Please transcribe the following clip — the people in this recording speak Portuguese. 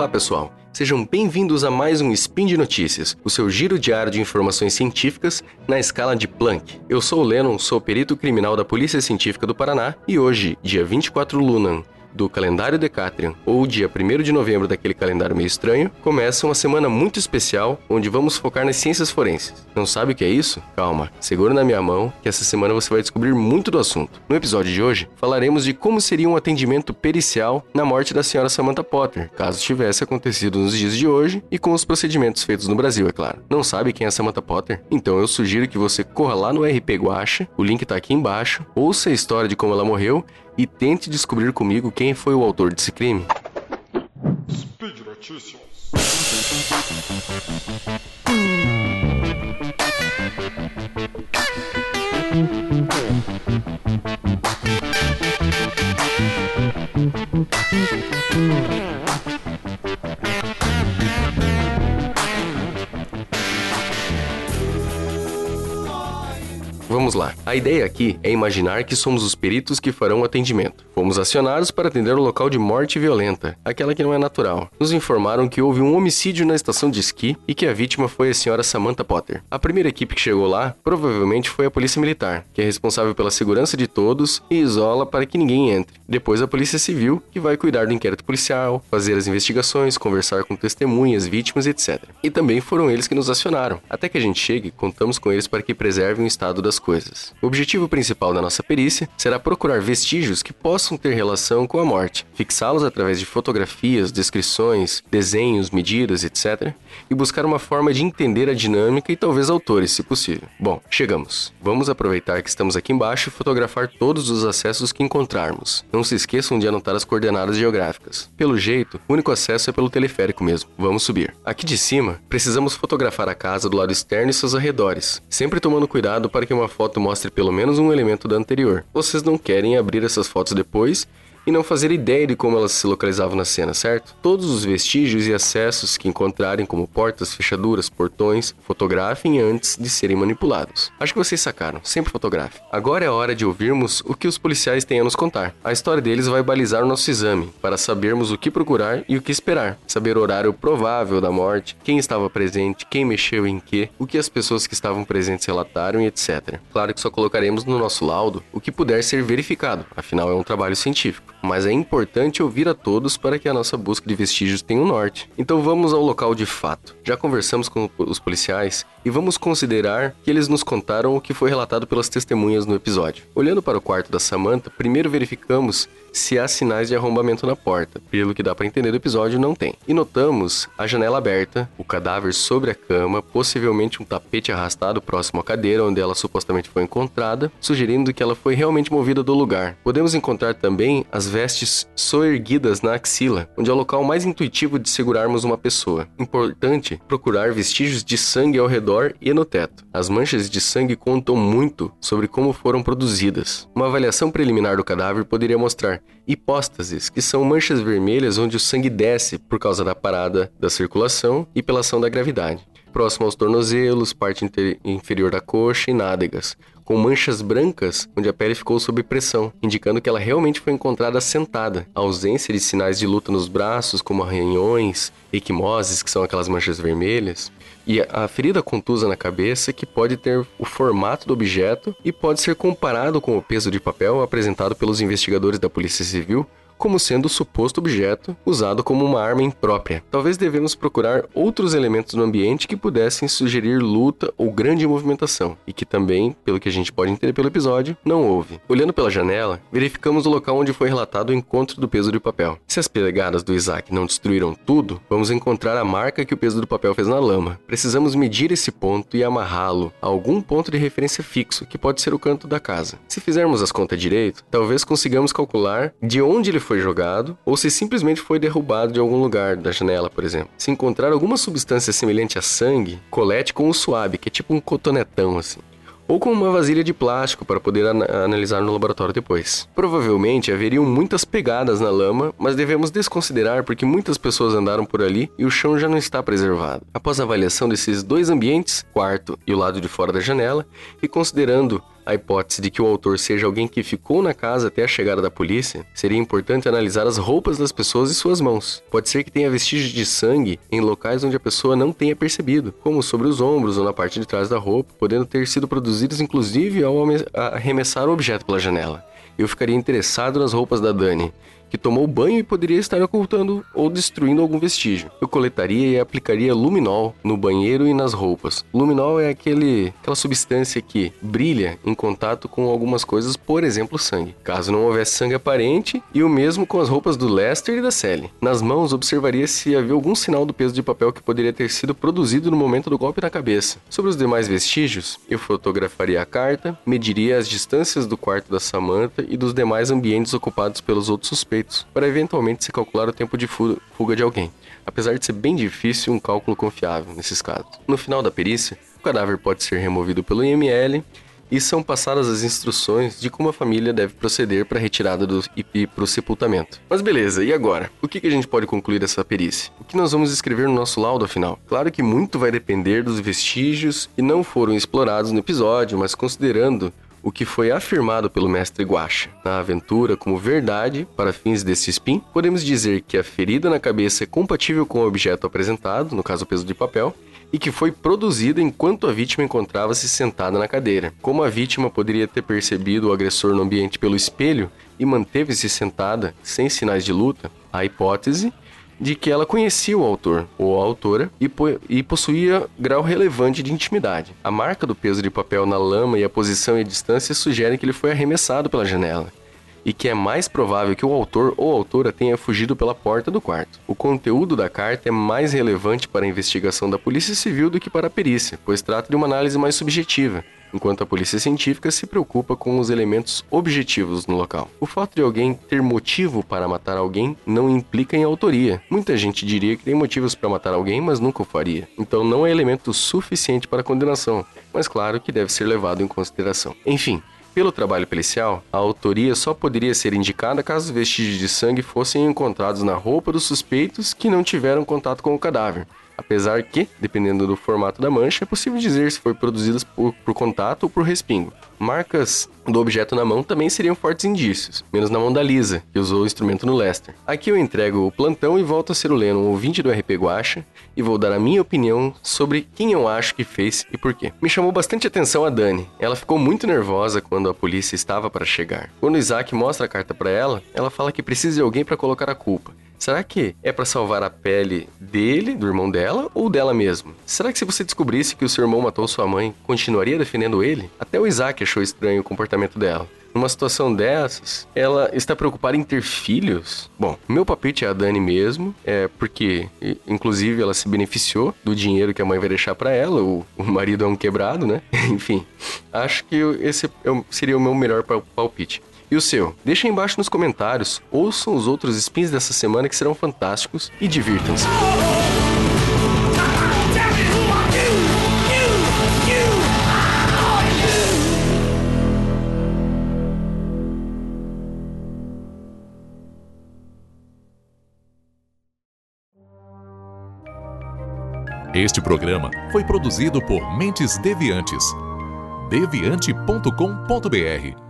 Olá, pessoal. Sejam bem-vindos a mais um Spin de Notícias, o seu giro diário de informações científicas na escala de Planck. Eu sou o Lennon, sou perito criminal da Polícia Científica do Paraná e hoje, dia 24 Lunan, do calendário Decatrian, ou dia 1 de novembro daquele calendário meio estranho, começa uma semana muito especial onde vamos focar nas ciências forenses. Não sabe o que é isso? Calma, segura na minha mão que essa semana você vai descobrir muito do assunto. No episódio de hoje, falaremos de como seria um atendimento pericial na morte da senhora Samantha Potter, caso tivesse acontecido nos dias de hoje e com os procedimentos feitos no Brasil, é claro. Não sabe quem é Samantha Potter? Então eu sugiro que você corra lá no RP Guacha, o link tá aqui embaixo, ouça a história de como ela morreu e tente descobrir comigo quem foi o autor desse crime. Speed Notícias. Vamos lá. A ideia aqui é imaginar que somos os peritos que farão o atendimento. Fomos acionados para atender o local de morte violenta, aquela que não é natural. Nos informaram que houve um homicídio na estação de esqui e que a vítima foi a senhora Samantha Potter. A primeira equipe que chegou lá provavelmente foi a polícia militar, que é responsável pela segurança de todos e isola para que ninguém entre. Depois a polícia civil, que vai cuidar do inquérito policial, fazer as investigações, conversar com testemunhas, vítimas, etc. E também foram eles que nos acionaram. Até que a gente chegue, contamos com eles para que preservem o estado das coisas. O objetivo principal da nossa perícia será procurar vestígios que possam ter relação com a morte, fixá-los através de fotografias, descrições, desenhos, medidas, etc. e buscar uma forma de entender a dinâmica e talvez autores, se possível. Bom, chegamos. Vamos aproveitar que estamos aqui embaixo e fotografar todos os acessos que encontrarmos. Não se esqueçam de anotar as coordenadas geográficas. Pelo jeito, o único acesso é pelo teleférico mesmo. Vamos subir. Aqui de cima, precisamos fotografar a casa do lado externo e seus arredores, sempre tomando cuidado para que uma foto mostre pelo menos um elemento da anterior. Vocês não querem abrir essas fotos depois e não fazer ideia de como elas se localizavam na cena, certo? Todos os vestígios e acessos que encontrarem, como portas, fechaduras, portões, fotografem antes de serem manipulados. Acho que vocês sacaram, sempre fotografem. Agora é hora de ouvirmos o que os policiais têm a nos contar. A história deles vai balizar o nosso exame, para sabermos o que procurar e o que esperar. Saber o horário provável da morte, quem estava presente, quem mexeu em que, o que as pessoas que estavam presentes relataram e etc. Claro que só colocaremos no nosso laudo o que puder ser verificado, afinal é um trabalho científico mas é importante ouvir a todos para que a nossa busca de vestígios tenha um norte. Então vamos ao local de fato. Já conversamos com os policiais e vamos considerar que eles nos contaram o que foi relatado pelas testemunhas no episódio. Olhando para o quarto da Samantha, primeiro verificamos se há sinais de arrombamento na porta. Pelo que dá para entender do episódio, não tem. E notamos a janela aberta, o cadáver sobre a cama, possivelmente um tapete arrastado próximo à cadeira onde ela supostamente foi encontrada, sugerindo que ela foi realmente movida do lugar. Podemos encontrar também as vestes soerguidas na axila, onde é o local mais intuitivo de segurarmos uma pessoa. Importante procurar vestígios de sangue ao redor e no teto. As manchas de sangue contam muito sobre como foram produzidas. Uma avaliação preliminar do cadáver poderia mostrar hipóstases, que são manchas vermelhas onde o sangue desce por causa da parada da circulação e pela ação da gravidade. Próximo aos tornozelos, parte inferior da coxa e nádegas, com manchas brancas onde a pele ficou sob pressão, indicando que ela realmente foi encontrada sentada. A ausência de sinais de luta nos braços, como arranhões, equimoses, que são aquelas manchas vermelhas, e a ferida contusa na cabeça que pode ter o formato do objeto e pode ser comparado com o peso de papel apresentado pelos investigadores da Polícia Civil como sendo o suposto objeto usado como uma arma imprópria. Talvez devemos procurar outros elementos no ambiente que pudessem sugerir luta ou grande movimentação, e que também, pelo que a gente pode entender pelo episódio, não houve. Olhando pela janela, verificamos o local onde foi relatado o encontro do peso de papel. Se as pegadas do Isaac não destruíram tudo, vamos encontrar a marca que o peso do papel fez na lama. Precisamos medir esse ponto e amarrá-lo a algum ponto de referência fixo, que pode ser o canto da casa. Se fizermos as contas direito, talvez consigamos calcular de onde ele foi jogado ou se simplesmente foi derrubado de algum lugar da janela, por exemplo. Se encontrar alguma substância semelhante a sangue, colete com um suave, que é tipo um cotonetão assim ou com uma vasilha de plástico para poder an analisar no laboratório depois. Provavelmente haveriam muitas pegadas na lama, mas devemos desconsiderar porque muitas pessoas andaram por ali e o chão já não está preservado. Após a avaliação desses dois ambientes, quarto e o lado de fora da janela, e considerando a hipótese de que o autor seja alguém que ficou na casa até a chegada da polícia, seria importante analisar as roupas das pessoas e suas mãos. Pode ser que tenha vestígios de sangue em locais onde a pessoa não tenha percebido, como sobre os ombros ou na parte de trás da roupa, podendo ter sido produzidos inclusive ao arremessar o objeto pela janela. Eu ficaria interessado nas roupas da Dani, que tomou banho e poderia estar ocultando ou destruindo algum vestígio. Eu coletaria e aplicaria luminol no banheiro e nas roupas. Luminol é aquele, aquela substância que brilha em contato com algumas coisas, por exemplo, sangue. Caso não houvesse sangue aparente, e o mesmo com as roupas do Lester e da Sally. Nas mãos, observaria se havia algum sinal do peso de papel que poderia ter sido produzido no momento do golpe na cabeça. Sobre os demais vestígios, eu fotografaria a carta, mediria as distâncias do quarto da Samantha e dos demais ambientes ocupados pelos outros suspeitos para eventualmente se calcular o tempo de fuga de alguém, apesar de ser bem difícil um cálculo confiável nesses casos. No final da perícia, o cadáver pode ser removido pelo IML e são passadas as instruções de como a família deve proceder para a retirada do IP para o sepultamento. Mas beleza, e agora? O que, que a gente pode concluir dessa perícia? O que nós vamos escrever no nosso laudo afinal? Claro que muito vai depender dos vestígios que não foram explorados no episódio, mas considerando o que foi afirmado pelo mestre Guacha na aventura como verdade para fins desse spin, podemos dizer que a ferida na cabeça é compatível com o objeto apresentado, no caso o peso de papel, e que foi produzida enquanto a vítima encontrava-se sentada na cadeira. Como a vítima poderia ter percebido o agressor no ambiente pelo espelho e manteve-se sentada sem sinais de luta, a hipótese de que ela conhecia o autor ou a autora e, po e, possuía grau relevante de intimidade. A marca do peso de papel na lama e a posição e a distância sugerem que ele foi arremessado pela janela e que é mais provável que o autor ou autora tenha fugido pela porta do quarto. O conteúdo da carta é mais relevante para a investigação da Polícia Civil do que para a perícia, pois trata de uma análise mais subjetiva, enquanto a polícia científica se preocupa com os elementos objetivos no local. O fato de alguém ter motivo para matar alguém não implica em autoria. Muita gente diria que tem motivos para matar alguém, mas nunca o faria. Então não é elemento suficiente para condenação, mas claro que deve ser levado em consideração. Enfim, pelo trabalho policial, a autoria só poderia ser indicada caso vestígios de sangue fossem encontrados na roupa dos suspeitos que não tiveram contato com o cadáver. Apesar que, dependendo do formato da mancha, é possível dizer se foi produzidas por, por contato ou por respingo. Marcas do objeto na mão também seriam fortes indícios, menos na mão da Lisa, que usou o instrumento no Lester. Aqui eu entrego o plantão e volto a ser o Leno, ouvinte do RP Guacha, e vou dar a minha opinião sobre quem eu acho que fez e por quê. Me chamou bastante atenção a Dani. Ela ficou muito nervosa quando a polícia estava para chegar. Quando Isaac mostra a carta para ela, ela fala que precisa de alguém para colocar a culpa. Será que é para salvar a pele dele, do irmão dela, ou dela mesmo? Será que se você descobrisse que o seu irmão matou sua mãe, continuaria defendendo ele? Até o Isaac achou estranho o comportamento dela. Numa situação dessas, ela está preocupada em ter filhos? Bom, meu palpite é a Dani mesmo, é porque, inclusive, ela se beneficiou do dinheiro que a mãe vai deixar para ela, o, o marido é um quebrado, né? Enfim, acho que esse é seria o meu melhor palpite. E o seu? Deixa aí embaixo nos comentários, ouçam os outros spins dessa semana que serão fantásticos e divirtam-se. Este programa foi produzido por Mentes Deviantes. deviante.com.br